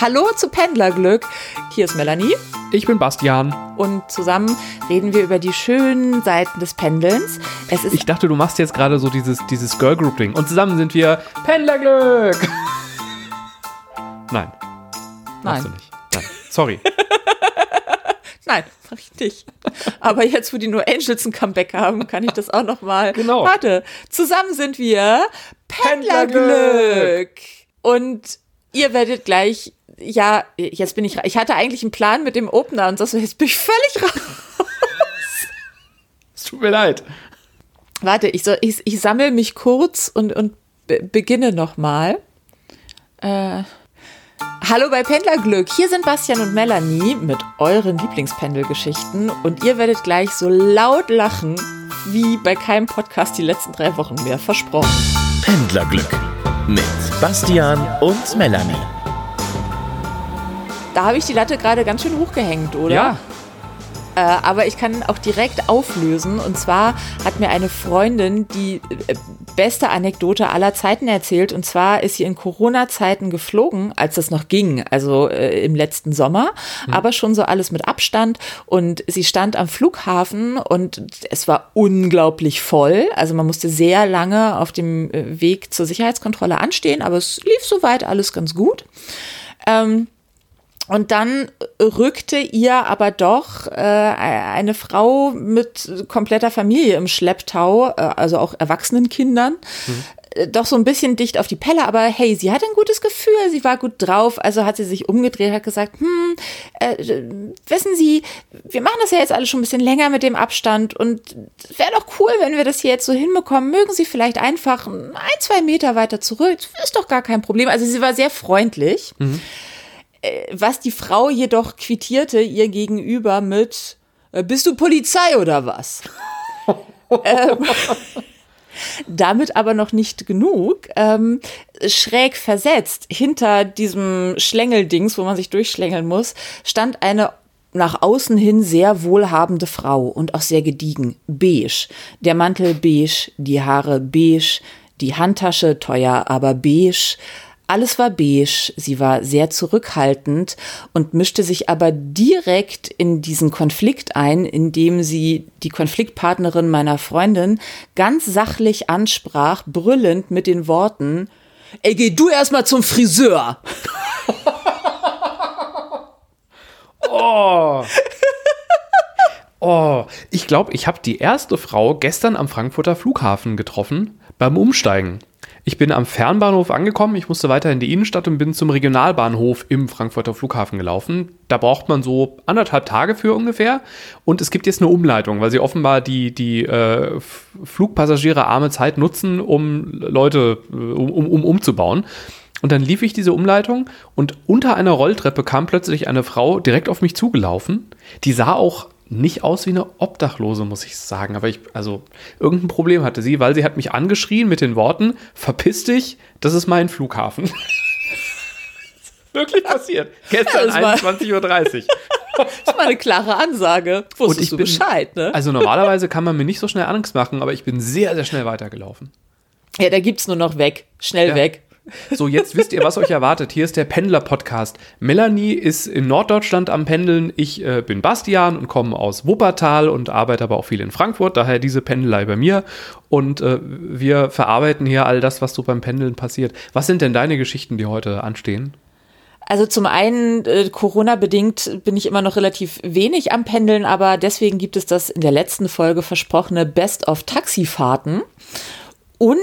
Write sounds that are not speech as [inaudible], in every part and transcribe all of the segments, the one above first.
Hallo zu Pendlerglück. Hier ist Melanie. Ich bin Bastian. Und zusammen reden wir über die schönen Seiten des Pendelns. Ich dachte, du machst jetzt gerade so dieses, dieses Girl Group Ding. Und zusammen sind wir Pendlerglück. Nein. [laughs] Nein. Machst du nicht. Nein. Sorry. [laughs] Nein, mach ich nicht. Aber jetzt, wo die nur Angels ein Comeback haben, kann ich das auch noch mal. Genau. Warte, zusammen sind wir Pendlerglück. Und ihr werdet gleich, ja, jetzt bin ich, ich hatte eigentlich einen Plan mit dem Opener und so, jetzt bin ich völlig raus. Es tut mir leid. Warte, ich, soll, ich, ich sammle mich kurz und, und beginne nochmal. Äh, Hallo bei Pendlerglück. Hier sind Bastian und Melanie mit euren Lieblingspendelgeschichten und ihr werdet gleich so laut lachen wie bei keinem Podcast die letzten drei Wochen mehr versprochen. Pendlerglück mit Bastian und Melanie. Da habe ich die Latte gerade ganz schön hochgehängt, oder? Ja, äh, aber ich kann auch direkt auflösen. Und zwar hat mir eine Freundin die äh, beste Anekdote aller Zeiten erzählt. Und zwar ist sie in Corona-Zeiten geflogen, als das noch ging, also äh, im letzten Sommer, mhm. aber schon so alles mit Abstand. Und sie stand am Flughafen und es war unglaublich voll. Also man musste sehr lange auf dem äh, Weg zur Sicherheitskontrolle anstehen, aber es lief soweit alles ganz gut. Ähm, und dann rückte ihr aber doch äh, eine Frau mit kompletter Familie im Schlepptau, äh, also auch erwachsenen Kindern, mhm doch so ein bisschen dicht auf die Pelle, aber hey, sie hatte ein gutes Gefühl, sie war gut drauf, also hat sie sich umgedreht, hat gesagt, hm, äh, wissen Sie, wir machen das ja jetzt alles schon ein bisschen länger mit dem Abstand und wäre doch cool, wenn wir das hier jetzt so hinbekommen. Mögen Sie vielleicht einfach ein, zwei Meter weiter zurück? Ist doch gar kein Problem. Also sie war sehr freundlich. Mhm. Äh, was die Frau jedoch quittierte ihr gegenüber mit, äh, bist du Polizei oder was? [laughs] ähm, damit aber noch nicht genug. Ähm, schräg versetzt, hinter diesem Schlängeldings, wo man sich durchschlängeln muss, stand eine nach außen hin sehr wohlhabende Frau und auch sehr gediegen. Beige. Der Mantel beige, die Haare beige, die Handtasche teuer, aber beige alles war beige, sie war sehr zurückhaltend und mischte sich aber direkt in diesen Konflikt ein, indem sie die Konfliktpartnerin meiner Freundin ganz sachlich ansprach, brüllend mit den Worten, ey, geh du erstmal zum Friseur. [laughs] oh. Oh, ich glaube, ich habe die erste Frau gestern am Frankfurter Flughafen getroffen beim Umsteigen. Ich bin am Fernbahnhof angekommen, ich musste weiter in die Innenstadt und bin zum Regionalbahnhof im Frankfurter Flughafen gelaufen. Da braucht man so anderthalb Tage für ungefähr. Und es gibt jetzt eine Umleitung, weil sie offenbar die, die äh, Flugpassagiere arme Zeit nutzen, um Leute um, um, umzubauen. Und dann lief ich diese Umleitung und unter einer Rolltreppe kam plötzlich eine Frau direkt auf mich zugelaufen. Die sah auch nicht aus wie eine Obdachlose, muss ich sagen. Aber ich, also, irgendein Problem hatte sie, weil sie hat mich angeschrien mit den Worten: Verpiss dich, das ist mein Flughafen. [laughs] Wirklich passiert. Gestern ja, 21.30 Uhr. [laughs] das ist mal eine klare Ansage. Wusstest Und ich du bin, Bescheid, ne? Also normalerweise kann man mir nicht so schnell Angst machen, aber ich bin sehr, sehr schnell weitergelaufen. Ja, da gibt's nur noch weg. Schnell ja. weg. So, jetzt wisst ihr, was euch erwartet. Hier ist der Pendler-Podcast. Melanie ist in Norddeutschland am Pendeln. Ich äh, bin Bastian und komme aus Wuppertal und arbeite aber auch viel in Frankfurt. Daher diese Pendelei bei mir. Und äh, wir verarbeiten hier all das, was so beim Pendeln passiert. Was sind denn deine Geschichten, die heute anstehen? Also zum einen, äh, Corona-bedingt bin ich immer noch relativ wenig am Pendeln, aber deswegen gibt es das in der letzten Folge versprochene Best of Taxifahrten. Und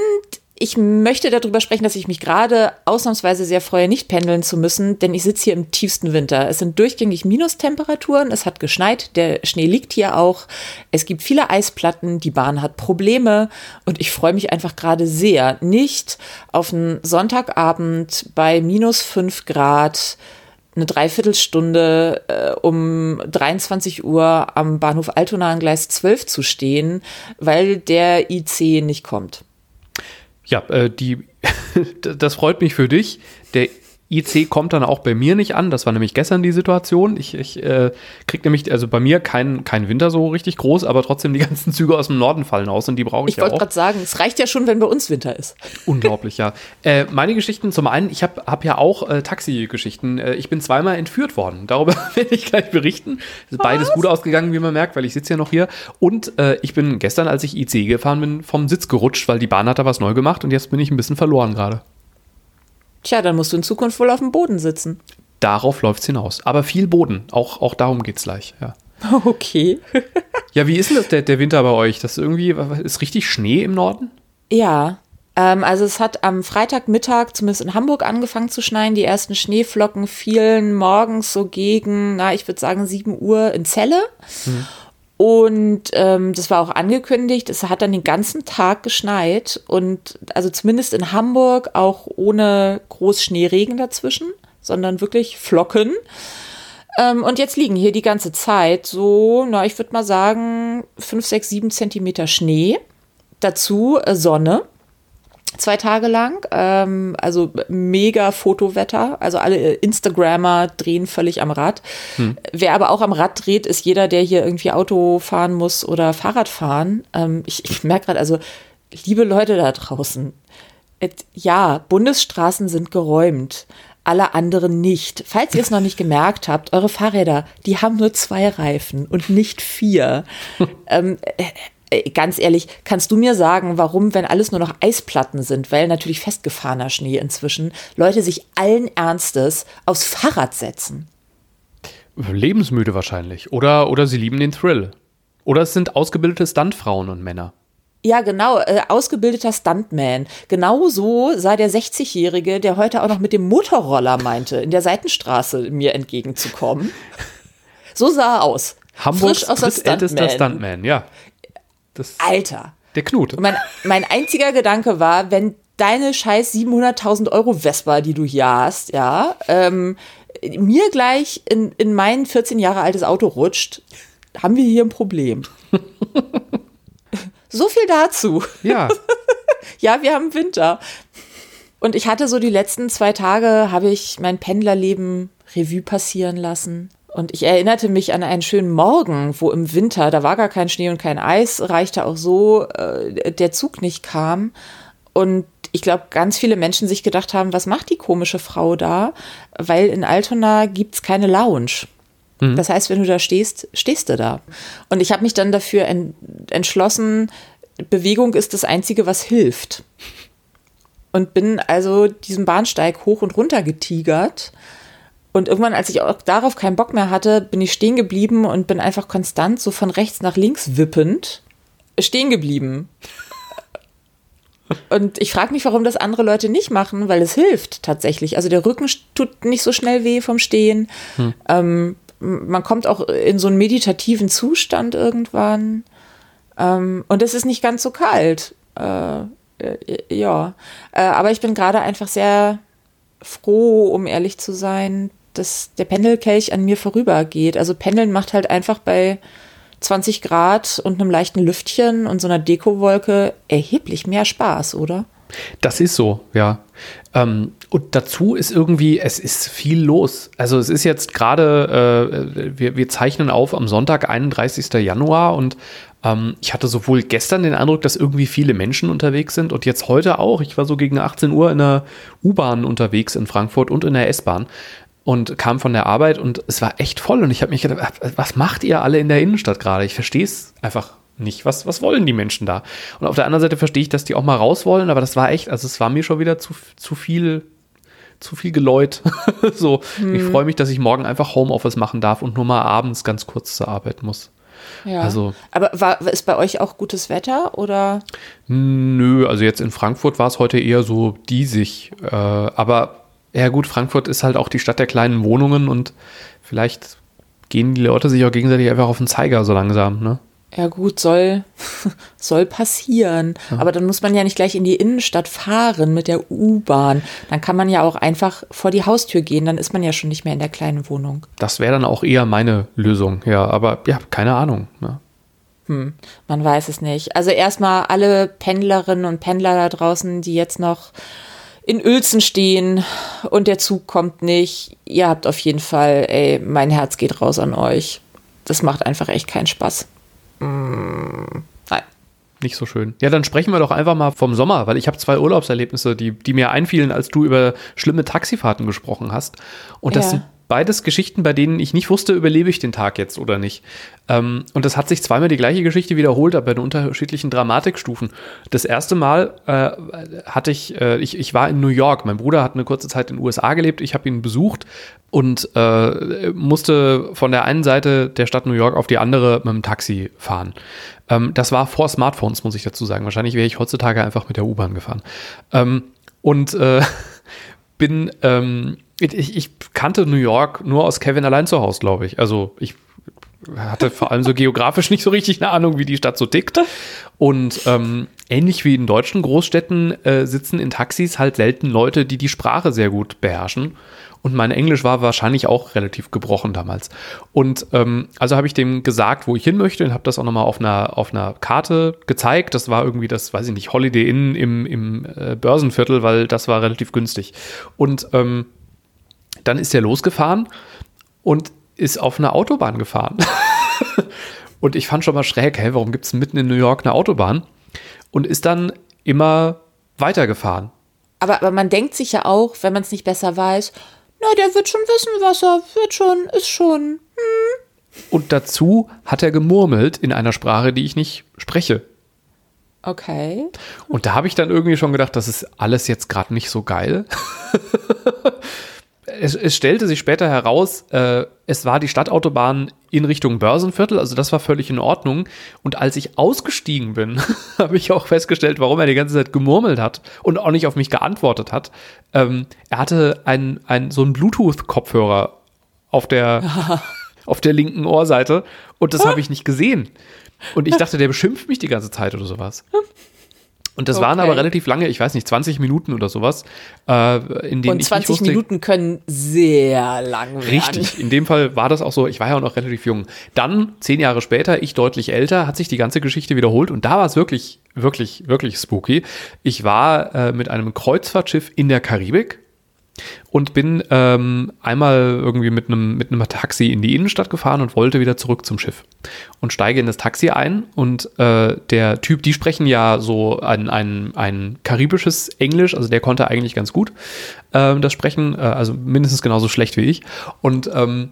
ich möchte darüber sprechen, dass ich mich gerade ausnahmsweise sehr freue, nicht pendeln zu müssen, denn ich sitze hier im tiefsten Winter. Es sind durchgängig Minustemperaturen, es hat geschneit, der Schnee liegt hier auch, es gibt viele Eisplatten, die Bahn hat Probleme und ich freue mich einfach gerade sehr, nicht auf einen Sonntagabend bei minus fünf Grad eine Dreiviertelstunde äh, um 23 Uhr am Bahnhof Altona an Gleis 12 zu stehen, weil der IC nicht kommt. Ja, äh, die, [laughs] das freut mich für dich. Der IC kommt dann auch bei mir nicht an. Das war nämlich gestern die Situation. Ich, ich äh, krieg nämlich, also bei mir kein, kein Winter so richtig groß, aber trotzdem die [laughs] ganzen Züge aus dem Norden fallen aus und die brauche ich, Ich ja wollte auch. gerade sagen, es reicht ja schon, wenn bei uns Winter ist. [laughs] Unglaublich, ja. Äh, meine Geschichten, zum einen, ich habe hab ja auch äh, Taxi-Geschichten. Äh, ich bin zweimal entführt worden. Darüber [laughs] werde ich gleich berichten. Ist beides gut ausgegangen, wie man merkt, weil ich sitze ja noch hier. Und äh, ich bin gestern, als ich IC gefahren bin, vom Sitz gerutscht, weil die Bahn hat da was neu gemacht und jetzt bin ich ein bisschen verloren gerade. Tja, dann musst du in Zukunft wohl auf dem Boden sitzen. Darauf läuft es hinaus. Aber viel Boden. Auch, auch darum geht es gleich, ja. [laughs] Okay. Ja, wie ist denn das der, der Winter bei euch? Das ist irgendwie, ist richtig Schnee im Norden? Ja, ähm, also es hat am Freitagmittag zumindest in Hamburg angefangen zu schneien. Die ersten Schneeflocken fielen morgens so gegen, na, ich würde sagen 7 Uhr in Celle. Und ähm, das war auch angekündigt. Es hat dann den ganzen Tag geschneit und also zumindest in Hamburg auch ohne groß Schneeregen dazwischen, sondern wirklich Flocken. Ähm, und jetzt liegen hier die ganze Zeit so, na, ich würde mal sagen, 5, 6, 7 Zentimeter Schnee. Dazu äh, Sonne zwei Tage lang. Ähm, also mega Fotowetter. Also alle äh, Instagrammer drehen völlig am Rad. Wer aber auch am Rad dreht, ist jeder, der hier irgendwie Auto fahren muss oder Fahrrad fahren. Ähm, ich ich merke gerade, also liebe Leute da draußen, ja, Bundesstraßen sind geräumt. Alle anderen nicht. Falls ihr es noch nicht gemerkt habt, eure Fahrräder, die haben nur zwei Reifen und nicht vier. [laughs] ähm, äh, ganz ehrlich, kannst du mir sagen, warum, wenn alles nur noch Eisplatten sind, weil natürlich festgefahrener Schnee inzwischen, Leute sich allen Ernstes aufs Fahrrad setzen? Lebensmüde wahrscheinlich. Oder, oder sie lieben den Thrill. Oder es sind ausgebildete Stuntfrauen und Männer. Ja, genau, äh, ausgebildeter Stuntman. Genau so sah der 60-Jährige, der heute auch noch mit dem Motorroller meinte, in der Seitenstraße mir entgegenzukommen. [laughs] So sah er aus. Hamburgs Frisch aus der Stuntman. Stuntman, ja. Das, Alter. der Knut. Mein, mein einziger Gedanke war, wenn deine scheiß 700.000 Euro Vespa, die du hier hast, ja, ähm, mir gleich in, in mein 14 Jahre altes Auto rutscht, haben wir hier ein Problem. [laughs] so viel dazu. Ja, [laughs] Ja, wir haben Winter. Und ich hatte so die letzten zwei Tage, habe ich mein Pendlerleben Revue passieren lassen. Und ich erinnerte mich an einen schönen Morgen, wo im Winter, da war gar kein Schnee und kein Eis, reichte auch so, äh, der Zug nicht kam. Und ich glaube, ganz viele Menschen sich gedacht haben, was macht die komische Frau da? Weil in Altona gibt's keine Lounge. Das heißt, wenn du da stehst, stehst du da. Und ich habe mich dann dafür en entschlossen, Bewegung ist das Einzige, was hilft. Und bin also diesen Bahnsteig hoch und runter getigert. Und irgendwann, als ich auch darauf keinen Bock mehr hatte, bin ich stehen geblieben und bin einfach konstant so von rechts nach links wippend stehen geblieben. [laughs] Und ich frage mich, warum das andere Leute nicht machen, weil es hilft tatsächlich. Also der Rücken tut nicht so schnell weh vom Stehen. Ähm, man kommt auch in so einen meditativen Zustand irgendwann. Ähm, und es ist nicht ganz so kalt. Äh, äh, ja. Äh, aber ich bin gerade einfach sehr froh, um ehrlich zu sein, dass der Pendelkelch an mir vorübergeht. Also Pendeln macht halt einfach bei 20 Grad und einem leichten Lüftchen und so einer Dekowolke erheblich mehr Spaß, oder? das ist so, ja. Ähm, und dazu ist irgendwie, es ist viel los. Also es ist jetzt gerade, äh, wir, wir zeichnen auf am Sonntag, 31. Januar und ähm, ich hatte sowohl gestern den Eindruck, dass irgendwie viele Menschen unterwegs sind und jetzt heute auch. Ich war so gegen 18 Uhr in der U-Bahn unterwegs in Frankfurt und in der S-Bahn und kam von der Arbeit und es war echt voll und ich habe mich gedacht, was macht ihr alle in der Innenstadt gerade? Ich verstehe es einfach nicht. Was, was wollen die Menschen da? Und auf der anderen Seite verstehe ich, dass die auch mal raus wollen, aber das war echt, also es war mir schon wieder zu, zu viel, zu viel Geläut. [laughs] so, ich freue mich, dass ich morgen einfach Homeoffice machen darf und nur mal abends ganz kurz zur Arbeit muss. Ja. Also- Aber war, ist bei euch auch gutes Wetter oder? Nö, also jetzt in Frankfurt war es heute eher so diesig. Äh, aber ja gut, Frankfurt ist halt auch die Stadt der kleinen Wohnungen und vielleicht gehen die Leute sich auch gegenseitig einfach auf den Zeiger so langsam, ne? Ja gut, soll, [laughs] soll passieren. Aber dann muss man ja nicht gleich in die Innenstadt fahren mit der U-Bahn. Dann kann man ja auch einfach vor die Haustür gehen. Dann ist man ja schon nicht mehr in der kleinen Wohnung. Das wäre dann auch eher meine Lösung, ja. Aber ja, keine Ahnung. Ne? Man weiß es nicht. Also erstmal alle Pendlerinnen und Pendler da draußen, die jetzt noch in Uelzen stehen und der Zug kommt nicht. Ihr habt auf jeden Fall, ey, mein Herz geht raus an euch. Das macht einfach echt keinen Spaß. Mm, nein. Nicht so schön. Ja, dann sprechen wir doch einfach mal vom Sommer, weil ich habe zwei Urlaubserlebnisse, die, die mir einfielen, als du über schlimme Taxifahrten gesprochen hast. Und das ja. sind beides Geschichten, bei denen ich nicht wusste, überlebe ich den Tag jetzt oder nicht. Ähm, und das hat sich zweimal die gleiche Geschichte wiederholt, aber in unterschiedlichen Dramatikstufen. Das erste Mal äh, hatte ich, äh, ich, ich war in New York. Mein Bruder hat eine kurze Zeit in den USA gelebt. Ich habe ihn besucht und äh, musste von der einen Seite der Stadt New York auf die andere mit dem Taxi fahren. Ähm, das war vor Smartphones, muss ich dazu sagen. Wahrscheinlich wäre ich heutzutage einfach mit der U-Bahn gefahren. Ähm, und äh, [laughs] bin ähm, ich, ich kannte New York nur aus Kevin allein zu Hause, glaube ich. Also ich hatte vor allem so geografisch nicht so richtig eine Ahnung, wie die Stadt so tickt. Und ähm, ähnlich wie in deutschen Großstädten äh, sitzen in Taxis halt selten Leute, die die Sprache sehr gut beherrschen. Und mein Englisch war wahrscheinlich auch relativ gebrochen damals. Und ähm, also habe ich dem gesagt, wo ich hin möchte und habe das auch nochmal auf einer, auf einer Karte gezeigt. Das war irgendwie das, weiß ich nicht, Holiday Inn im, im äh, Börsenviertel, weil das war relativ günstig. Und ähm, dann ist er losgefahren und ist auf einer Autobahn gefahren. [laughs] und ich fand schon mal schräg, hey, warum gibt es mitten in New York eine Autobahn? Und ist dann immer weitergefahren. Aber, aber man denkt sich ja auch, wenn man es nicht besser weiß, na, der wird schon wissen, was er wird schon, ist schon. Hm. Und dazu hat er gemurmelt in einer Sprache, die ich nicht spreche. Okay. Und da habe ich dann irgendwie schon gedacht, das ist alles jetzt gerade nicht so geil. Es, es, stellte sich später heraus, äh, es war die Stadtautobahn in Richtung Börsenviertel, also das war völlig in Ordnung. Und als ich ausgestiegen bin, [laughs] habe ich auch festgestellt, warum er die ganze Zeit gemurmelt hat und auch nicht auf mich geantwortet hat. Ähm, er hatte ein, ein, so einen Bluetooth-Kopfhörer auf der, [laughs] auf der linken Ohrseite und das [laughs] habe ich nicht gesehen. Und ich dachte, der beschimpft mich die ganze Zeit oder sowas. Und das okay. waren aber relativ lange, ich weiß nicht, 20 Minuten oder sowas, äh, in denen Und 20 wusste, Minuten können sehr lang werden. Richtig, in dem Fall war das auch so, ich war ja auch noch relativ jung. Dann, zehn Jahre später, ich deutlich älter, hat sich die ganze Geschichte wiederholt und da war es wirklich, wirklich, wirklich spooky. Ich war äh, mit einem Kreuzfahrtschiff in der Karibik und bin ähm, einmal irgendwie mit einem mit Taxi in die Innenstadt gefahren und wollte wieder zurück zum Schiff. Und steige in das Taxi ein und äh, der Typ, die sprechen ja so ein, ein, ein karibisches Englisch, also der konnte eigentlich ganz gut äh, das sprechen, äh, also mindestens genauso schlecht wie ich. Und ähm,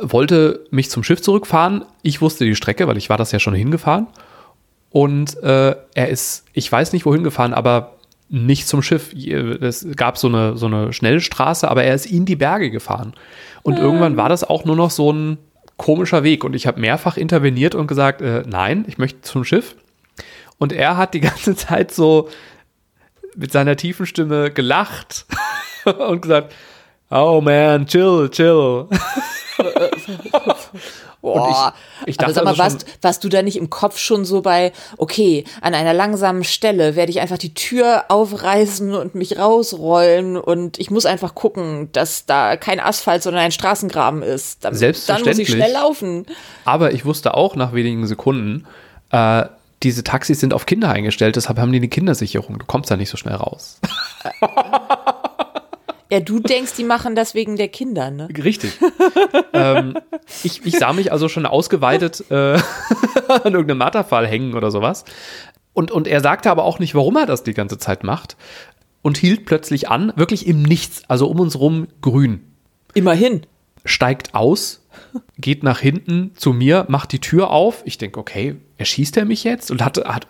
wollte mich zum Schiff zurückfahren. Ich wusste die Strecke, weil ich war das ja schon hingefahren. Und äh, er ist, ich weiß nicht wohin gefahren, aber nicht zum Schiff. Es gab so eine, so eine Schnellstraße, aber er ist in die Berge gefahren. Und ähm. irgendwann war das auch nur noch so ein komischer Weg. Und ich habe mehrfach interveniert und gesagt, äh, nein, ich möchte zum Schiff. Und er hat die [laughs] ganze Zeit so mit seiner tiefen Stimme gelacht [laughs] und gesagt, oh man, chill, chill. [laughs] Boah, ich, ich dachte aber sag mal, also warst, warst du da nicht im Kopf schon so bei, okay, an einer langsamen Stelle werde ich einfach die Tür aufreißen und mich rausrollen und ich muss einfach gucken, dass da kein Asphalt, sondern ein Straßengraben ist. Dann, Selbstverständlich. Dann muss ich schnell laufen. Aber ich wusste auch nach wenigen Sekunden, äh, diese Taxis sind auf Kinder eingestellt, deshalb haben die eine Kindersicherung. Du kommst da nicht so schnell raus. [laughs] Ja, du denkst, die machen das wegen der Kinder, ne? Richtig. ähm, ich, ich sah mich also schon ausgeweitet äh, [laughs] an irgendeinem Matterfall hängen oder sowas. Und, und er sagte aber auch nicht, warum er das die ganze Zeit macht. Und hielt plötzlich an, wirklich im Nichts, also um uns rum grün. Immerhin. Steigt aus, geht nach hinten zu mir, macht die Tür auf. Ich denke, okay, erschießt er mich jetzt? Und hat, hat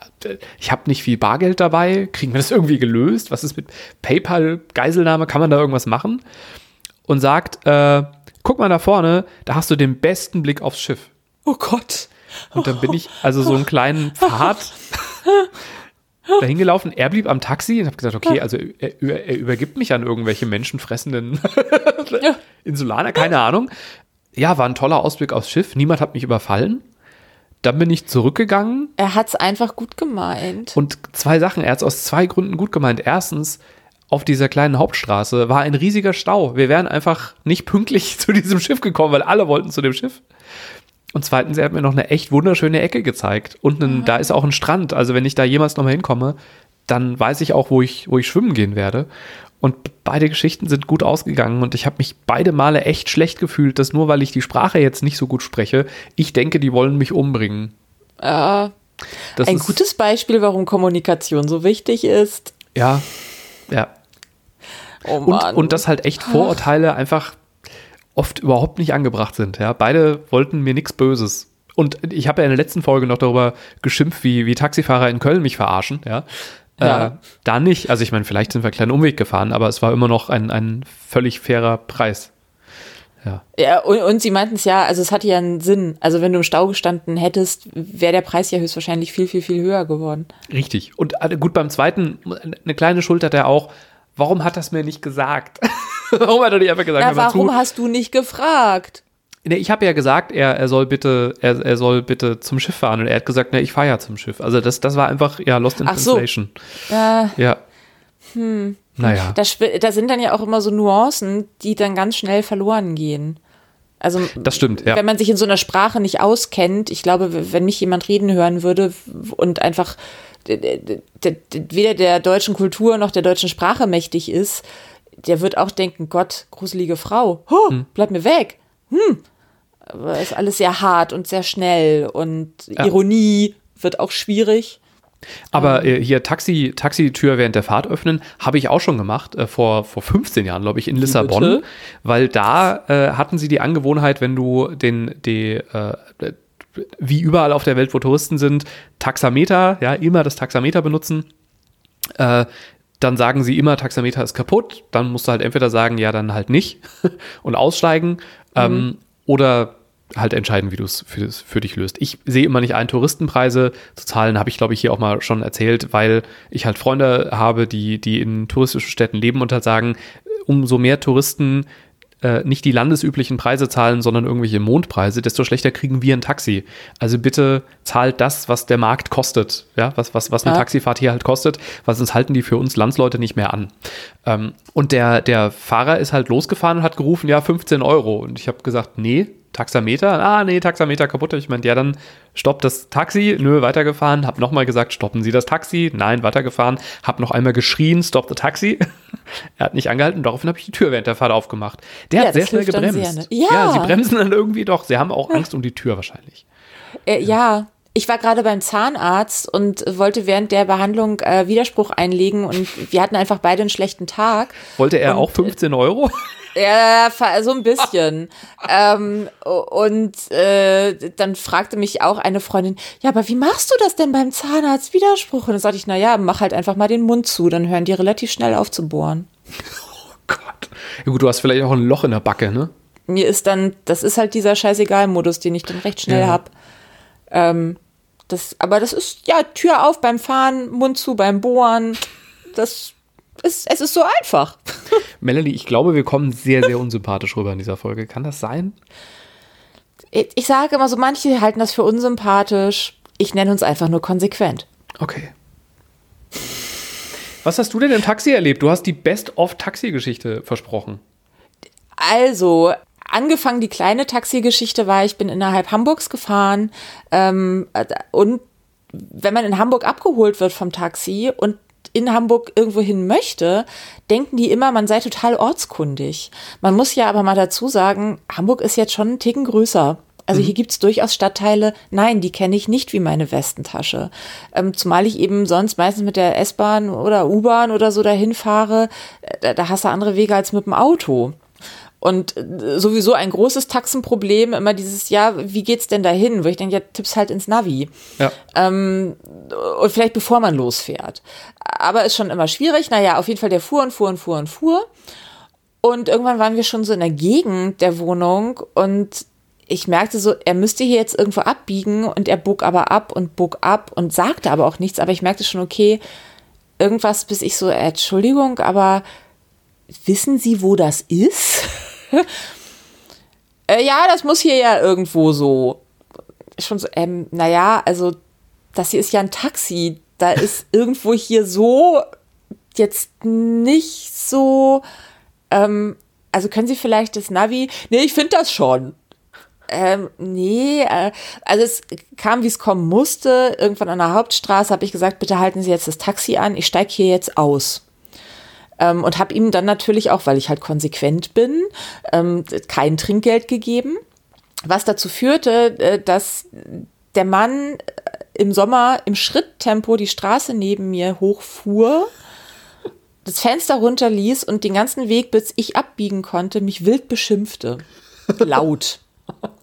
ich habe nicht viel Bargeld dabei. Kriegen wir das irgendwie gelöst? Was ist mit PayPal, Geiselnahme? Kann man da irgendwas machen? Und sagt, äh, guck mal da vorne, da hast du den besten Blick aufs Schiff. Oh Gott. Und dann bin ich also so einen kleinen [laughs] Pfad dahin gelaufen. Er blieb am Taxi und habe gesagt, okay, also er, er, übergibt mich an irgendwelche menschenfressenden [laughs] Insulaner, keine Ahnung ja, war ein toller Ausblick aufs Schiff. Niemand hat mich überfallen. Dann bin ich zurückgegangen. Er hat es einfach gut gemeint. Und zwei Sachen. Er hat es aus zwei Gründen gut gemeint. Erstens, auf dieser kleinen Hauptstraße war ein riesiger Stau. Wir wären einfach nicht pünktlich [laughs] zu diesem Schiff gekommen, weil alle wollten zu dem Schiff. Und zweitens, er hat mir noch eine echt wunderschöne Ecke gezeigt. Und einen, da ist auch ein Strand. Also wenn ich da jemals nochmal hinkomme, dann weiß ich auch, wo ich, wo ich schwimmen gehen werde. Und beide Geschichten sind gut ausgegangen und ich habe mich beide Male echt schlecht gefühlt, dass nur weil ich die Sprache jetzt nicht so gut spreche, ich denke, die wollen mich umbringen. Äh, Das ein gutes Beispiel, warum Kommunikation so wichtig ist. Ja, ja. Oh Und, und dass halt echt Vorurteile einfach oft überhaupt nicht angebracht sind. Ja, beide wollten mir nichts Böses. Und ich habe ja in der letzten Folge noch darüber geschimpft, wie, wie Taxifahrer in Köln mich verarschen. Ja, Ja. Äh, da nicht. Also ich meine, vielleicht sind wir einen kleinen Umweg gefahren, aber es war immer noch ein, ein völlig fairer Preis. Ja. Ja, und, und sie meinten es ja, also es hatte ja einen Sinn. Also wenn du im Stau gestanden hättest, wäre der Preis ja höchstwahrscheinlich viel, viel, viel höher geworden. Richtig. Und äh, gut, beim zweiten, eine kleine Schuld hat er auch. Warum hat er es mir nicht gesagt? [laughs] warum hat er nicht einfach gesagt, Na, mal zu? warum hast du nicht gefragt? Ich habe ja gesagt, er, er soll bitte, er, er soll bitte zum Schiff fahren und er hat gesagt, ne, ich fahre ja zum Schiff. Also das, das war einfach, ja, Lost in Ach so. Translation. Ja. Hm. Naja. da, da sind dann ja auch immer so Nuancen, die dann ganz schnell verloren gehen. Also Das stimmt, ja. wenn man sich in so einer Sprache nicht auskennt, ich glaube, wenn mich jemand reden hören würde und einfach weder der deutschen Kultur noch der deutschen Sprache mächtig ist, der wird auch denken, Gott, gruselige Frau, huh, Hm. bleib mir weg. Hm. Ist alles sehr hart und sehr schnell und Ironie wird auch schwierig. Aber äh, hier Taxi, Taxitür während der Fahrt öffnen, habe ich auch schon gemacht, äh, vor, vor 15 Jahren, glaube ich, in Lissabon. bitte? Weil da äh, hatten sie die Angewohnheit, wenn du den, die, äh, wie überall auf der Welt, wo Touristen sind, Taxameter, ja, immer das Taxameter benutzen. Äh, dann sagen sie immer, Taxameter ist kaputt. Dann musst du halt entweder sagen, ja, dann halt nicht [laughs] und aussteigen. Ähm, oder halt entscheiden, wie du es für, für dich löst. Ich sehe immer nicht ein, Touristenpreise zu zahlen, habe ich, glaube ich, hier auch mal schon erzählt, weil ich halt Freunde habe, die, die in touristischen Städten leben und halt sagen, umso mehr Touristen äh, nicht die landesüblichen Preise zahlen, sondern irgendwelche Mondpreise, desto schlechter kriegen wir ein Taxi. Also bitte zahlt das, was der Markt kostet, ja, was, was, was eine Ja. Taxifahrt hier halt kostet, weil sonst halten die für uns Landsleute nicht mehr an. Ähm, und der, der Fahrer ist halt losgefahren und hat gerufen, ja, 15 Euro. Und ich habe gesagt, nee, Taxameter, ah, nee, Taxameter kaputt. Ich meinte, ja, dann stoppt das Taxi, nö, weitergefahren, hab nochmal gesagt, stoppen Sie das Taxi, nein, weitergefahren, hab noch einmal geschrien, stop the Taxi. [laughs] er hat nicht angehalten, daraufhin habe ich die Tür während der Fahrt aufgemacht. Der Ja, hat sehr schnell gebremst. sehr, ne? Ja. sie bremsen dann irgendwie doch, sie haben auch Angst um die Tür wahrscheinlich. Äh, ja, ich war gerade beim Zahnarzt und wollte während der Behandlung äh, Widerspruch einlegen und wir hatten einfach beide einen schlechten Tag. Wollte er Und, auch 15 Euro? Ja, so ein bisschen. [laughs] ähm, und äh, dann fragte mich auch eine Freundin, ja, aber wie machst du das denn beim Zahnarzt Widerspruch? Und dann sagte ich, na ja, mach halt einfach mal den Mund zu, dann hören die relativ schnell auf zu bohren. Gott. Ja gut, du hast vielleicht auch ein Loch in der Backe, ne? Mir ist dann, das ist halt dieser Scheißegal-Modus, den ich dann recht schnell Ja. hab. Ähm, das, aber das ist, ja, Tür auf beim Fahren, Mund zu beim Bohren. Das ist, es ist so einfach. [laughs] Melanie, ich glaube, wir kommen sehr, sehr unsympathisch rüber in dieser Folge. Kann das sein? Ich, ich sage immer so, manche halten das für unsympathisch. Ich nenne uns einfach nur konsequent. Okay. Was hast du denn im Taxi erlebt? Du hast die Best-of-Taxi-Geschichte versprochen. Also, angefangen die kleine Taxigeschichte war, ich bin innerhalb Hamburgs gefahren ähm, äh, und wenn man in Hamburg abgeholt wird vom Taxi und in Hamburg irgendwo hin möchte, denken die immer, man sei total ortskundig. Man muss ja aber mal dazu sagen, Hamburg ist jetzt schon einen Ticken größer. Also hier gibt's durchaus Stadtteile, nein, die kenne ich nicht wie meine Westentasche. Ähm, zumal ich eben sonst meistens mit der S-Bahn oder U-Bahn oder so dahin fahre, äh, da, da hast du andere Wege als mit dem Auto. Und äh, sowieso ein großes Taxenproblem, immer dieses, ja, wie geht's denn dahin? Wo ich denke, ja, tipp's halt ins Navi. Ja. Und vielleicht bevor man losfährt. Aber ist schon immer schwierig. Naja, auf jeden Fall, der fuhr und fuhr und fuhr und fuhr. Und irgendwann waren wir schon so in der Gegend der Wohnung und ich merkte so, er müsste hier jetzt irgendwo abbiegen und er bog aber ab und bog ab und sagte aber auch nichts. Aber ich merkte schon, okay, irgendwas, bis ich so, Entschuldigung, aber wissen Sie, wo das ist? [laughs] [laughs] äh, ja, das muss hier ja irgendwo so. Schon so, ähm, naja, also das hier ist ja ein Taxi. Da ist [laughs] irgendwo hier so jetzt nicht so. Ähm, also können Sie vielleicht das Navi. Nee, ich finde das schon. Ähm, nee, äh, also es kam, wie es kommen musste. Irgendwann an der Hauptstraße habe ich gesagt, bitte halten Sie jetzt das Taxi an, ich steige hier jetzt aus. Ähm, und habe ihm dann natürlich auch, weil ich halt konsequent bin, ähm, kein Trinkgeld gegeben. Was dazu führte, äh, dass der Mann äh, im Sommer im Schritttempo die Straße neben mir hochfuhr, das Fenster runterließ und den ganzen Weg, bis ich abbiegen konnte, mich wild beschimpfte. Laut. [laughs]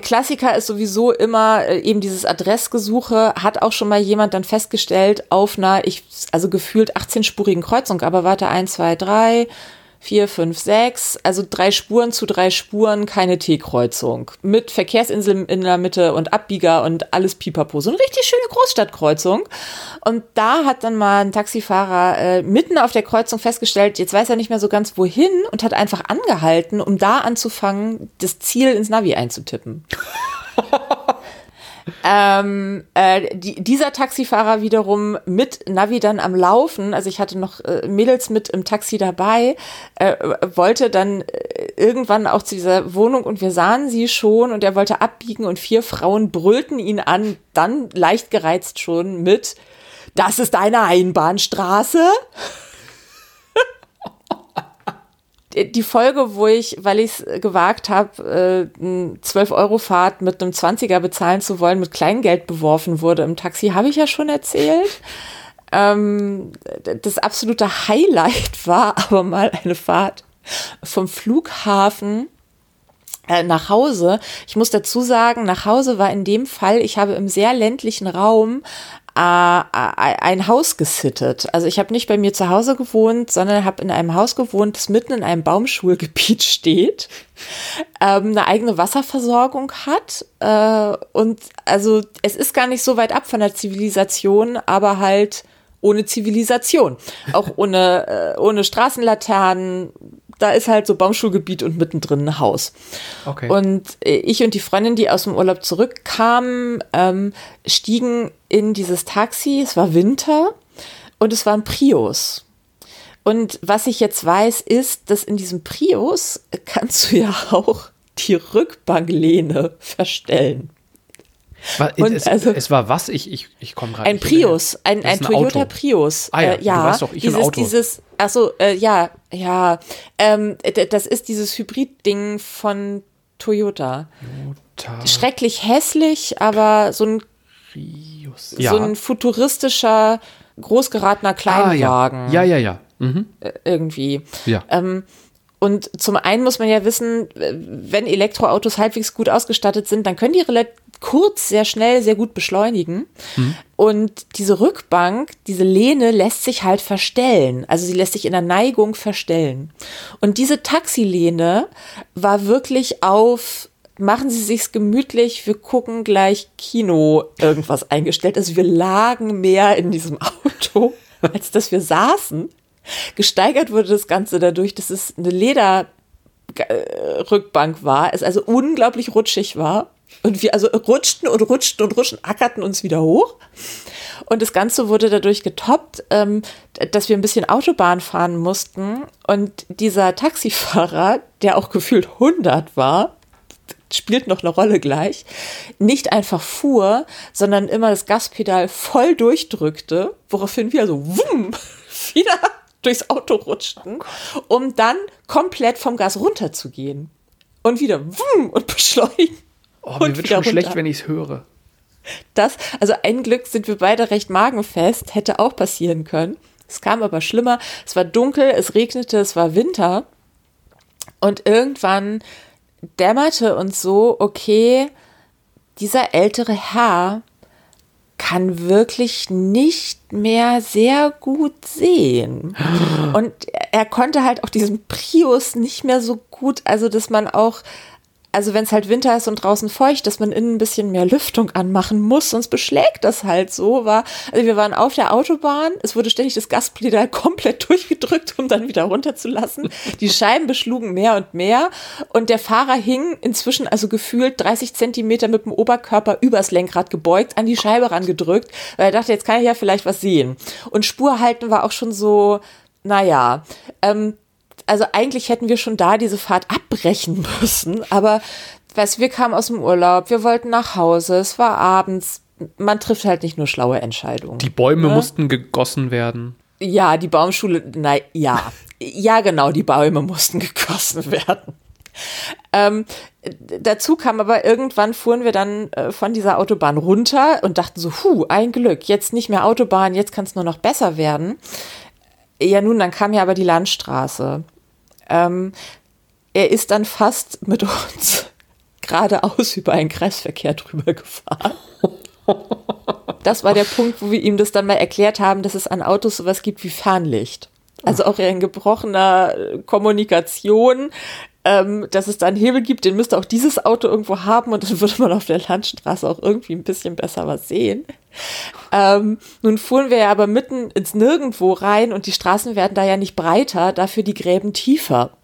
Klassiker ist sowieso immer äh, eben dieses Adressgesuche, hat auch schon mal jemand dann festgestellt auf einer, ich, also gefühlt 18-spurigen Kreuzung, aber warte, 1, 2, 3, vier, fünf, sechs, also drei Spuren zu drei Spuren, keine T-Kreuzung. Mit Verkehrsinsel in der Mitte und Abbieger und alles pipapo. So eine richtig schöne Großstadtkreuzung. Und da hat dann mal ein Taxifahrer äh, mitten auf der Kreuzung festgestellt, jetzt weiß er nicht mehr so ganz wohin und hat einfach angehalten, um da anzufangen, das Ziel ins Navi einzutippen. [laughs] Ähm, äh, die, dieser Taxifahrer wiederum mit Navi dann am Laufen, also ich hatte noch äh, Mädels mit im Taxi dabei, äh, wollte dann äh, irgendwann auch zu dieser Wohnung und wir sahen sie schon und er wollte abbiegen und vier Frauen brüllten ihn an, dann leicht gereizt schon mit, das ist eine Einbahnstraße die Folge, wo ich, weil ich es gewagt habe, äh, 12-Euro-Fahrt mit einem 20er bezahlen zu wollen, mit Kleingeld beworfen wurde im Taxi, habe ich ja schon erzählt. [laughs] Ähm, das absolute Highlight war aber mal eine Fahrt vom Flughafen äh, nach Hause. Ich muss dazu sagen, nach Hause war in dem Fall, ich habe im sehr ländlichen Raum äh, ein Haus gesittet. Also ich habe nicht bei mir zu Hause gewohnt, sondern habe in einem Haus gewohnt, das mitten in einem Baumschulgebiet [laughs] steht, ähm, eine eigene Wasserversorgung hat äh, und also es ist gar nicht so weit ab von der Zivilisation, aber halt ohne Zivilisation, auch [laughs] ohne äh, ohne Straßenlaternen, da ist halt so Baumschulgebiet und mittendrin ein Haus. Okay. Und äh, ich und die Freundin, die aus dem Urlaub zurückkamen, ähm, stiegen in dieses Taxi. Es war Winter und es war ein Prius. Und was ich jetzt weiß, ist, dass in diesem Prius kannst du ja [laughs] auch die Rückbanklehne verstellen. War, es, also, es, war was? Ich, ich, ich komme gerade. Ein Prius, ein, ein, ein Toyota Auto. Prius. Ah ja, äh, ja du weißt doch, ich dieses, ein Auto. Dieses, achso, äh, ja, ja. Ähm, das ist dieses Hybrid-Ding von Toyota. Toyota. Schrecklich hässlich, aber so ein Prius. So ein futuristischer, großgeratener Kleinwagen. Ah, ja. ja, ja, ja. Mhm. Äh, irgendwie. Ja. Ähm, und zum einen muss man ja wissen, wenn Elektroautos halbwegs gut ausgestattet sind, dann können die relativ kurz, sehr schnell, sehr gut beschleunigen. Mhm. Und diese Rückbank, diese Lehne lässt sich halt verstellen. Also sie lässt sich in der Neigung verstellen. Und diese Taxilehne war wirklich auf machen Sie sich's gemütlich, wir gucken gleich Kino irgendwas eingestellt. Also wir lagen mehr in diesem [laughs] Auto, als dass wir saßen. Gesteigert wurde das Ganze dadurch, dass es eine Lederrückbank war, es also unglaublich rutschig war. Und wir also rutschten und rutschten und rutschten, ackerten uns wieder hoch. Und das Ganze wurde dadurch getoppt, ähm, dass wir ein bisschen Autobahn fahren mussten. Und dieser Taxifahrer, der auch gefühlt 100 war, spielt noch eine Rolle gleich, nicht einfach fuhr, sondern immer das Gaspedal voll durchdrückte, woraufhin wir so wumm, [laughs] wieder durchs Auto rutschten, um dann komplett vom Gas runterzugehen. Und wieder wumm und beschleunigen. Oh, mir wird schon runter. schlecht, wenn ich es höre. Das, also ein Glück sind wir beide recht magenfest, hätte auch passieren können. Es kam aber schlimmer. Es war dunkel, es regnete, es war Winter. Und irgendwann dämmerte uns so, okay, dieser ältere Herr kann wirklich nicht mehr sehr gut sehen. Und er konnte halt auch diesen Prius nicht mehr so gut, also dass man auch also wenn es halt Winter ist und draußen feucht, dass man innen ein bisschen mehr Lüftung anmachen muss, sonst beschlägt das halt so. War, also wir waren auf der Autobahn, es wurde ständig das Gaspedal [laughs] komplett durchgedrückt, um dann wieder runterzulassen. Die Scheiben beschlugen mehr und mehr und der Fahrer hing inzwischen also gefühlt 30 Zentimeter mit dem Oberkörper übers Lenkrad gebeugt, an die Scheibe rangedrückt, weil er dachte, jetzt kann ich ja vielleicht was sehen. Und Spur halten war auch schon so, naja, ähm, also eigentlich hätten wir schon da diese Fahrt abbrechen müssen, aber weißt, wir kamen aus dem Urlaub, wir wollten nach Hause, es war abends. Man trifft halt nicht nur schlaue Entscheidungen. Die Bäume ne? mussten gegossen werden. Ja, die Baumschule, na ja. Ja, genau, die Bäume mussten gegossen werden. Ähm, dazu kam aber irgendwann fuhren wir dann äh, von dieser Autobahn runter und dachten so, hu, ein Glück, jetzt nicht mehr Autobahn, jetzt kann es nur noch besser werden. Ja, nun, dann kam ja aber die Landstraße. Ähm, er ist dann fast mit uns [laughs] geradeaus über einen Kreisverkehr drüber gefahren. Das war der Punkt, wo wir ihm das dann mal erklärt haben, dass es an Autos sowas gibt wie Fernlicht. Also auch in gebrochener Kommunikation, ähm, dass es da einen Hebel gibt, den müsste auch dieses Auto irgendwo haben und dann [laughs] würde man auf der Landstraße auch irgendwie ein bisschen besser was sehen. Ähm, nun fuhren wir ja aber mitten ins Nirgendwo rein und die Straßen werden da ja nicht breiter, dafür die Gräben tiefer.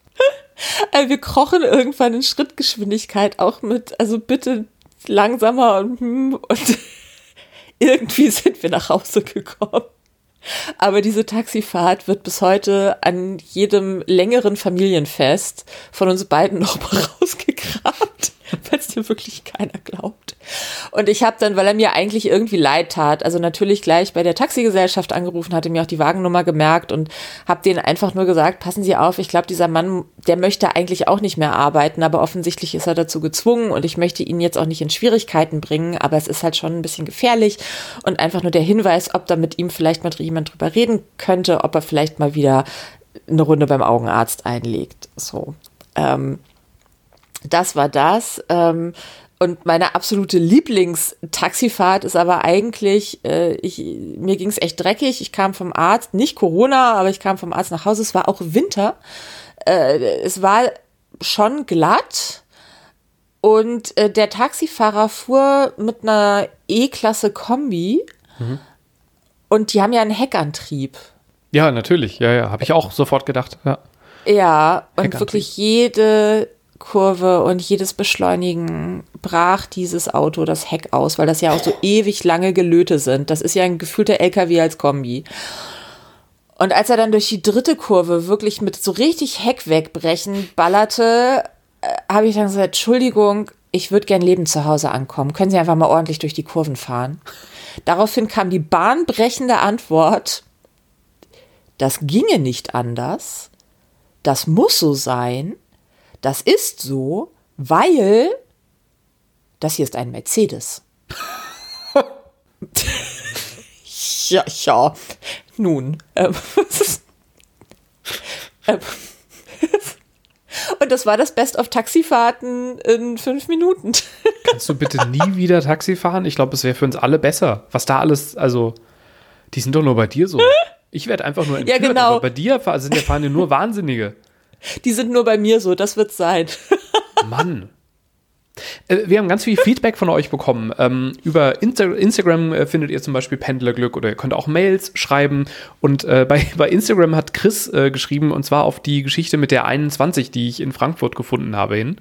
[laughs] also wir krochen irgendwann in Schrittgeschwindigkeit auch mit, also bitte langsamer und, hm, und [laughs] irgendwie sind wir nach Hause gekommen. Aber diese Taxifahrt wird bis heute an jedem längeren Familienfest von uns beiden noch mal [laughs] rausgekramt, [laughs] es dir wirklich keiner glaubt. Und ich habe dann, weil er mir eigentlich irgendwie leid tat, also natürlich gleich bei der Taxigesellschaft angerufen, hatte mir auch die Wagennummer gemerkt und habe denen einfach nur gesagt, passen Sie auf, ich glaube, dieser Mann, der möchte eigentlich auch nicht mehr arbeiten, aber offensichtlich ist er dazu gezwungen und ich möchte ihn jetzt auch nicht in Schwierigkeiten bringen, aber es ist halt schon ein bisschen gefährlich und einfach nur der Hinweis, ob da mit ihm vielleicht mal jemand drüber reden könnte, ob er vielleicht mal wieder eine Runde beim Augenarzt einlegt. So. Ähm, das war das. Ähm, und meine absolute Lieblingstaxifahrt ist aber eigentlich, äh, ich, mir ging es echt dreckig. Ich kam vom Arzt, nicht Corona, aber ich kam vom Arzt nach Hause. Es war auch Winter. Äh, es war schon glatt. Und äh, der Taxifahrer fuhr mit einer E-Klasse Kombi. Mhm. Und die haben ja einen Heckantrieb. Ja, natürlich. Ja, ja. Habe ich auch sofort gedacht. Ja, ja und wirklich jede Kurve und jedes Beschleunigen brach dieses Auto das Heck aus, weil das ja auch so ewig lange Gelöte sind. Das ist ja ein gefühlter LKW als Kombi. Und als er dann durch die dritte Kurve wirklich mit so richtig Heck wegbrechen ballerte, äh, habe ich dann gesagt, Entschuldigung, ich würde gern lebend zu Hause ankommen. Können Sie einfach mal ordentlich durch die Kurven fahren? Daraufhin kam die bahnbrechende Antwort, das ginge nicht anders, das muss so sein, das ist so, weil das hier ist ein Mercedes. [laughs] ja, ja. Nun. Ähm, [laughs] ähm, und das war das Best of Taxifahrten in fünf Minuten. [laughs] Kannst du bitte nie wieder Taxi fahren? Ich glaube, es wäre für uns alle besser. Was da alles, also, die sind doch nur bei dir so. Ich werde einfach nur entführt, ja, genau. aber bei dir sind ja fahren ja nur Wahnsinnige. Die sind nur bei mir so, das wird sein. [laughs] Mann. Äh, wir haben ganz viel Feedback von euch bekommen. Ähm, über Insta Instagram äh, findet ihr zum Beispiel Pendlerglück oder ihr könnt auch Mails schreiben. Und äh, bei, [laughs] bei Instagram hat Chris äh, geschrieben, und zwar auf die Geschichte mit der 21, die ich in Frankfurt gefunden habe hin.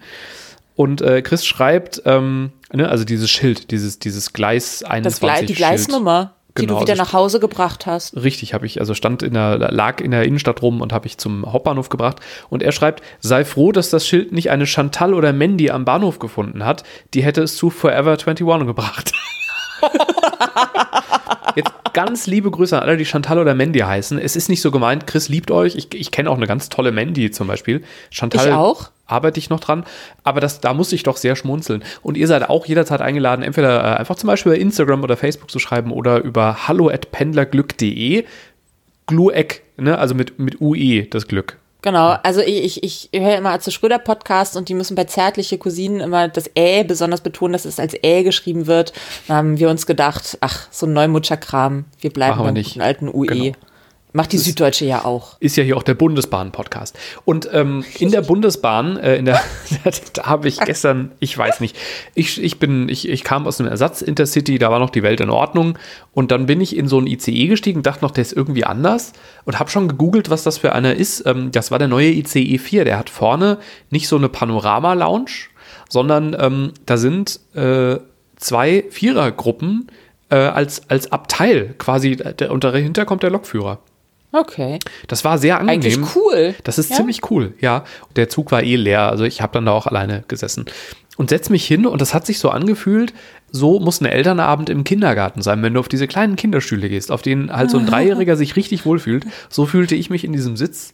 Und äh, Chris schreibt, ähm, ne, also dieses Schild, dieses, dieses Gleis 21. Das Gle die Gleisnummer die genau, du wieder also nach Hause gebracht hast. Richtig, habe ich, also stand in der, lag in der Innenstadt rum und habe ich zum Hauptbahnhof gebracht. Und er schreibt, sei froh, dass das Schild nicht eine Chantal oder Mandy am Bahnhof gefunden hat. Die hätte es zu Forever 21 gebracht. [laughs] [laughs] Jetzt ganz liebe Grüße an alle, die Chantal oder Mandy heißen. Es ist nicht so gemeint, Chris liebt euch. Ich, ich kenne auch eine ganz tolle Mandy zum Beispiel. Chantal ich auch. arbeite ich noch dran. Aber das, da muss ich doch sehr schmunzeln. Und ihr seid auch jederzeit eingeladen, entweder äh, einfach zum Beispiel bei Instagram oder Facebook zu schreiben oder über hallo@pendlerglück.de. Glueck, ne? also mit, mit UE, das Glück. Genau, also ich, ich, ich höre immer Atze Schröder Podcast und die müssen bei zärtliche Cousinen immer das Ä besonders betonen, dass es als Ä geschrieben wird. Da haben wir uns gedacht, ach, so ein Neumutscherkram, wir bleiben beim nicht. alten UE. Genau. Macht die das Süddeutsche ja auch. Ist ja hier auch der Bundesbahn-Podcast. Und ähm, in der Bundesbahn, äh, in der, [laughs] da habe ich gestern, ich weiß nicht, ich, ich bin, ich, ich kam aus einem Ersatz-Intercity, da war noch die Welt in Ordnung. Und dann bin ich in so ein ICE gestiegen, dachte noch, der ist irgendwie anders und habe schon gegoogelt, was das für einer ist. Ähm, das war der neue ICE 4. Der hat vorne nicht so eine Panorama-Lounge, sondern ähm, da sind äh, zwei Vierergruppen äh, als, als Abteil quasi. Der, und dahinter kommt der Lokführer. Okay. Das war sehr angenehm. Eigentlich cool. Das ist Ja. ziemlich cool, ja. Der Zug war eh leer, also ich habe dann da auch alleine gesessen. Und setz mich hin und das hat sich so angefühlt, so muss ein Elternabend im Kindergarten sein, wenn du auf diese kleinen Kinderstühle gehst, auf denen halt so ein [laughs] Dreijähriger sich richtig wohlfühlt. So fühlte ich mich in diesem Sitz.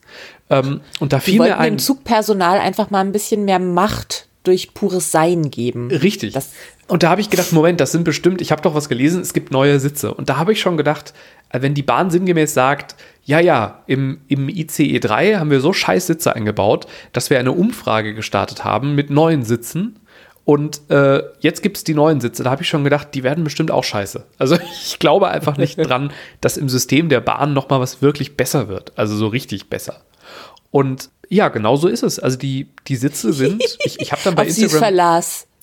Ähm, und da fiel mir ein. dem Zugpersonal einfach mal ein bisschen mehr Macht durch pures Sein geben. Richtig. Das- und da habe ich gedacht, Moment, das sind bestimmt, ich habe doch was gelesen, es gibt neue Sitze. Und da habe ich schon gedacht, wenn die Bahn sinngemäß sagt, ja, ja, im, im ICE 3 haben wir so scheiß Sitze eingebaut, dass wir eine Umfrage gestartet haben mit neuen Sitzen. Und äh, jetzt gibt es die neuen Sitze. Da habe ich schon gedacht, die werden bestimmt auch scheiße. Also [laughs] ich glaube einfach nicht dran, dass im System der Bahn nochmal was wirklich besser wird. Also so richtig besser. Und ja, genau so ist es. Also die, die Sitze sind, ich, ich habe dann bei Auf sie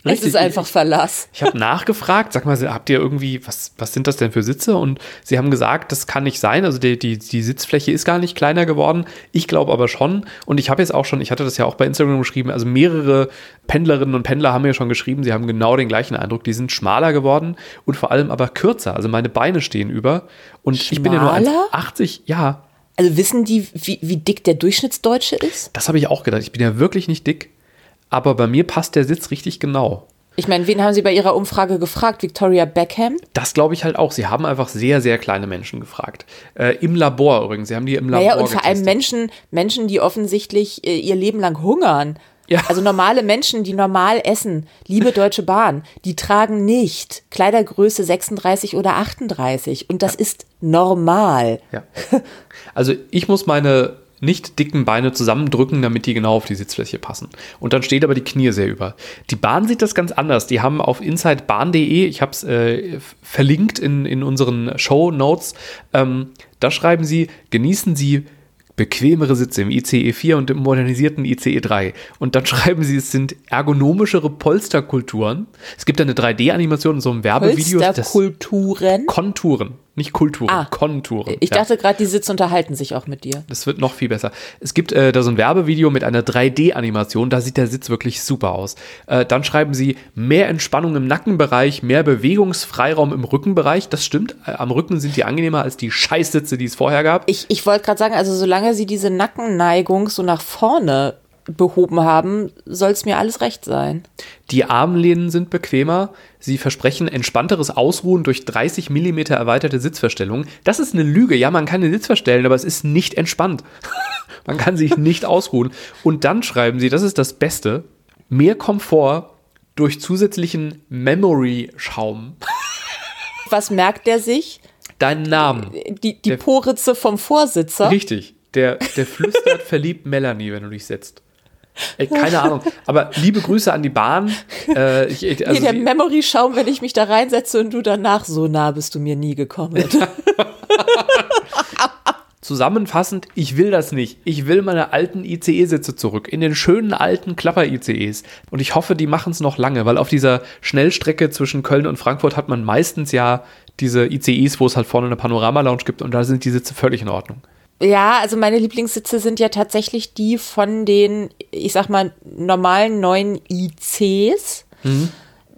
Verlass. Es Richtig. ist einfach Verlass. Ich habe nachgefragt, sag mal, habt ihr irgendwie, was, was sind das denn für Sitze? Und sie haben gesagt, das kann nicht sein. Also die, die, die Sitzfläche ist gar nicht kleiner geworden. Ich glaube aber schon. Und ich habe jetzt auch schon, ich hatte das ja auch bei Instagram geschrieben, also mehrere Pendlerinnen und Pendler haben mir schon geschrieben, sie haben genau den gleichen Eindruck. Die sind schmaler geworden und vor allem aber kürzer. Also meine Beine stehen über. Und ich bin ja nur Schmaler? 1,80. Ja, Also wissen die, wie, wie dick der Durchschnittsdeutsche ist? das habe ich auch gedacht. Ich bin ja wirklich nicht dick. Aber bei mir passt der Sitz richtig genau. Ich meine, wen haben sie bei ihrer Umfrage gefragt? Victoria Beckham? Das glaube ich halt auch. Sie haben einfach sehr, sehr kleine Menschen gefragt. Äh, Im Labor übrigens. Sie haben die im Labor Naja, und vor allem. Menschen, Menschen, die offensichtlich äh, ihr Leben lang hungern. Ja. Also normale Menschen, die normal essen, liebe [laughs] Deutsche Bahn, die tragen nicht Kleidergröße 36 oder 38. Und das ist normal. Ja. Also ich muss meine nicht dicken Beine zusammendrücken, damit die genau auf die Sitzfläche passen. Und dann steht aber die Knie sehr über. Die Bahn sieht das ganz anders. Die haben auf insidebahn.de, ich habe es äh, verlinkt in, in unseren Show Notes, ähm, da schreiben sie, genießen Sie bequemere Sitze im ICE 4 und im modernisierten ICE 3. Und dann [laughs] schreiben sie, es sind ergonomischere Polsterkulturen. Es gibt eine 3D-Animation in so einem Werbevideo. Polsterkulturen. Konturen, nicht Kulturen, Ah. Konturen. Ich Ja. dachte gerade, die Sitze unterhalten sich auch mit dir. Das wird noch viel besser. Es gibt äh, da so ein Werbevideo mit einer 3D-Animation, da sieht der Sitz wirklich super aus. Äh, dann schreiben sie mehr Entspannung im Nackenbereich, mehr Bewegungsfreiraum im Rückenbereich. Das stimmt. Äh, am Rücken sind die angenehmer als die Scheißsitze, die es vorher gab. Ich, ich wollte gerade sagen, also solange sie diese Nackenneigung so nach vorne behoben haben, soll es mir alles recht sein. Die Armlehnen sind bequemer. Sie versprechen entspannteres Ausruhen durch 30 mm erweiterte Sitzverstellungen. Das ist eine Lüge. Ja, man kann den Sitz verstellen, aber es ist nicht entspannt. [laughs] man kann sich nicht ausruhen. Und dann schreiben sie, das ist das Beste, mehr Komfort durch zusätzlichen Memory-Schaum. Was merkt der sich? Deinen Namen. Die, die Der- Poritze vom Vorsitzer. Richtig. Der, der flüstert verliebt Melanie, wenn du dich setzt. Ey, keine Ahnung. Aber liebe Grüße an die Bahn. Äh, ich, also nee, der Memory-Schaum, wenn ich mich da reinsetze und du danach, so nah bist du mir nie gekommen. Zusammenfassend, ich will das nicht. Ich will meine alten ICE-Sitze zurück, in den schönen alten Klapper-ICEs. Und ich hoffe, die machen es noch lange, weil auf dieser Schnellstrecke zwischen Köln und Frankfurt hat man meistens ja diese ICEs, wo es halt vorne eine Panorama-Lounge gibt und da sind die Sitze völlig in Ordnung. Ja, also meine Lieblingssitze sind ja tatsächlich die von den, ich sag mal, normalen neuen ICs.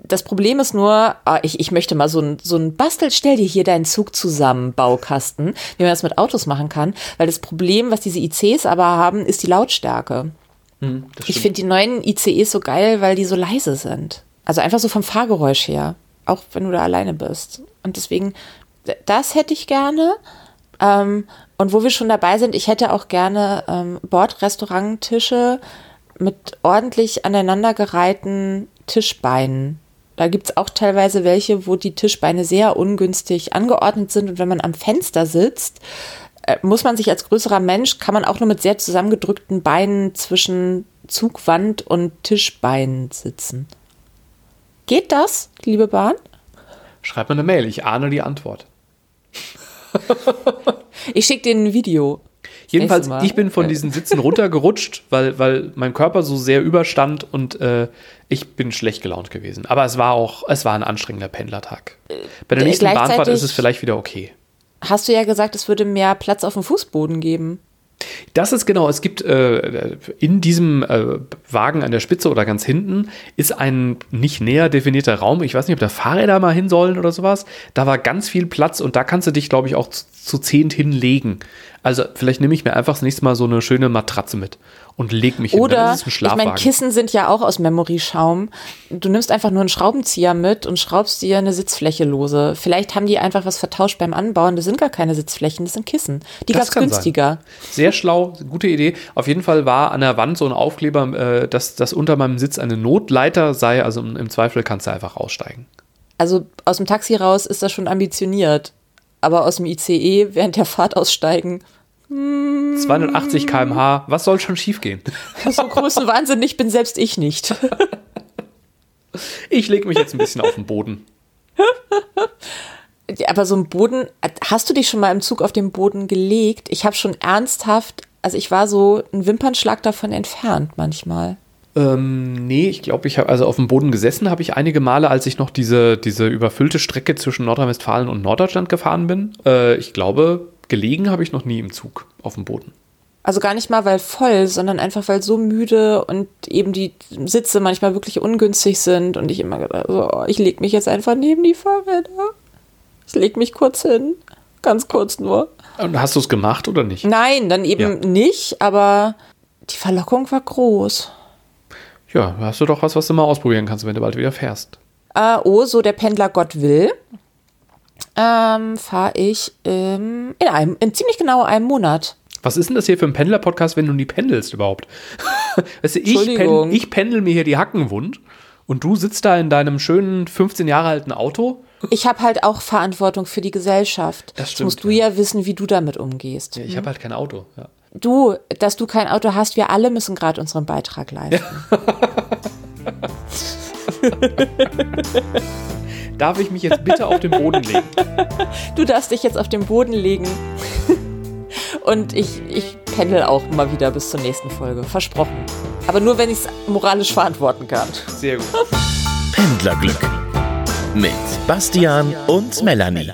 Das Problem ist nur, ah, ich, ich möchte mal so ein, so ein Bastel, stell dir hier deinen Zug zusammen, Baukasten, wie man das mit Autos machen kann. Weil das Problem, was diese ICs aber haben, ist die Lautstärke. Ich finde die neuen ICEs so geil, weil die so leise sind. Also einfach so vom Fahrgeräusch her. Auch wenn du da alleine bist. Und deswegen, das hätte ich gerne. Ähm, und wo wir schon dabei sind, ich hätte auch gerne ähm, Bordrestauranttische mit ordentlich aneinandergereihten Tischbeinen. Da gibt es auch teilweise welche, wo die Tischbeine sehr ungünstig angeordnet sind. Und wenn man am Fenster sitzt, äh, muss man sich als größerer Mensch, kann man auch nur mit sehr zusammengedrückten Beinen zwischen Zugwand und Tischbeinen sitzen. Geht das, liebe Bahn? Schreib mir eine Mail, ich ahne die Antwort. [laughs] Ich schicke dir ein Video. Jedenfalls, ich bin von diesen Sitzen runtergerutscht, [laughs] weil, weil mein Körper so sehr überstand und äh, ich bin schlecht gelaunt gewesen. Aber es war auch, es war ein anstrengender Pendlertag. Bei der Äh, nächsten Bahnfahrt ist es vielleicht wieder okay. Hast du ja gesagt, es würde mehr Platz auf dem Fußboden geben. Das ist genau, es gibt äh, in diesem äh, Wagen an der Spitze oder ganz hinten ist ein nicht näher definierter Raum. Ich weiß nicht, ob da Fahrräder mal hin sollen oder sowas. Da war ganz viel Platz und da kannst du dich, glaube ich, auch zu, zu zehnt hinlegen. Also vielleicht nehme ich mir einfach das nächste Mal so eine schöne Matratze mit und leg mich Oder, hin. Es ein ich meine, Kissen sind ja auch aus Memory-Schaum. Du nimmst einfach nur einen Schraubenzieher mit und schraubst dir eine Sitzfläche lose. Vielleicht haben die einfach was vertauscht beim Anbauen. Das sind gar keine Sitzflächen, das sind Kissen. Die Das gab's kann sein. günstiger. Sehr schlau, gute Idee. Auf jeden Fall war an der Wand so ein Aufkleber, äh, dass, dass unter meinem Sitz eine Notleiter sei. Also im, im Zweifel kannst du einfach aussteigen. Also aus dem Taxi raus ist das schon ambitioniert. Aber aus dem ICE während der Fahrt aussteigen, 280 km/h, was soll schon schiefgehen? [laughs] so großen Wahnsinn, ich bin selbst ich nicht. Ich lege mich jetzt ein bisschen auf den Boden. Aber so ein Boden, hast du dich schon mal im Zug auf den Boden gelegt? Ich habe schon ernsthaft, also ich war so ein Wimpernschlag davon entfernt manchmal. Ähm, nee, ich glaube, ich habe also auf dem Boden gesessen, habe ich einige Male, als ich noch diese, diese überfüllte Strecke zwischen Nordrhein-Westfalen und Norddeutschland gefahren bin. Äh, ich glaube, gelegen habe ich noch nie im Zug auf dem Boden. Also gar nicht mal, weil voll, sondern einfach, weil so müde und eben die Sitze manchmal wirklich ungünstig sind und ich immer gedacht, so, oh, ich leg mich jetzt einfach neben die Fahrräder. Ich leg mich kurz hin. Ganz kurz nur. Und hast du es gemacht oder nicht? Nein, dann eben Ja. nicht, aber die Verlockung war groß. Ja, hast du doch was, was du mal ausprobieren kannst, wenn du bald wieder fährst. Äh, oh, so der Pendler Gott will, ähm, fahre ich ähm, in einem, in ziemlich genau einem Monat. Was ist denn das hier für ein Pendler-Podcast, wenn du nie pendelst überhaupt? [laughs] weißt du, ich, pen, ich pendel mir hier die Hacken wund und du sitzt da in deinem schönen 15 Jahre alten Auto. Ich habe halt auch Verantwortung für die Gesellschaft. Das stimmt, musst du ja. ja wissen, wie du damit umgehst. Ich habe halt kein Auto. Ja. Du, dass du kein Auto hast, wir alle müssen gerade unseren Beitrag leisten. [laughs] [laughs] Darf ich mich jetzt bitte auf den Boden legen? Du darfst dich jetzt auf den Boden legen. Und ich, ich pendel auch mal wieder bis zur nächsten Folge. Versprochen. Aber nur, wenn ich es moralisch verantworten kann. Sehr gut. Pendlerglück mit Bastian und Melanie.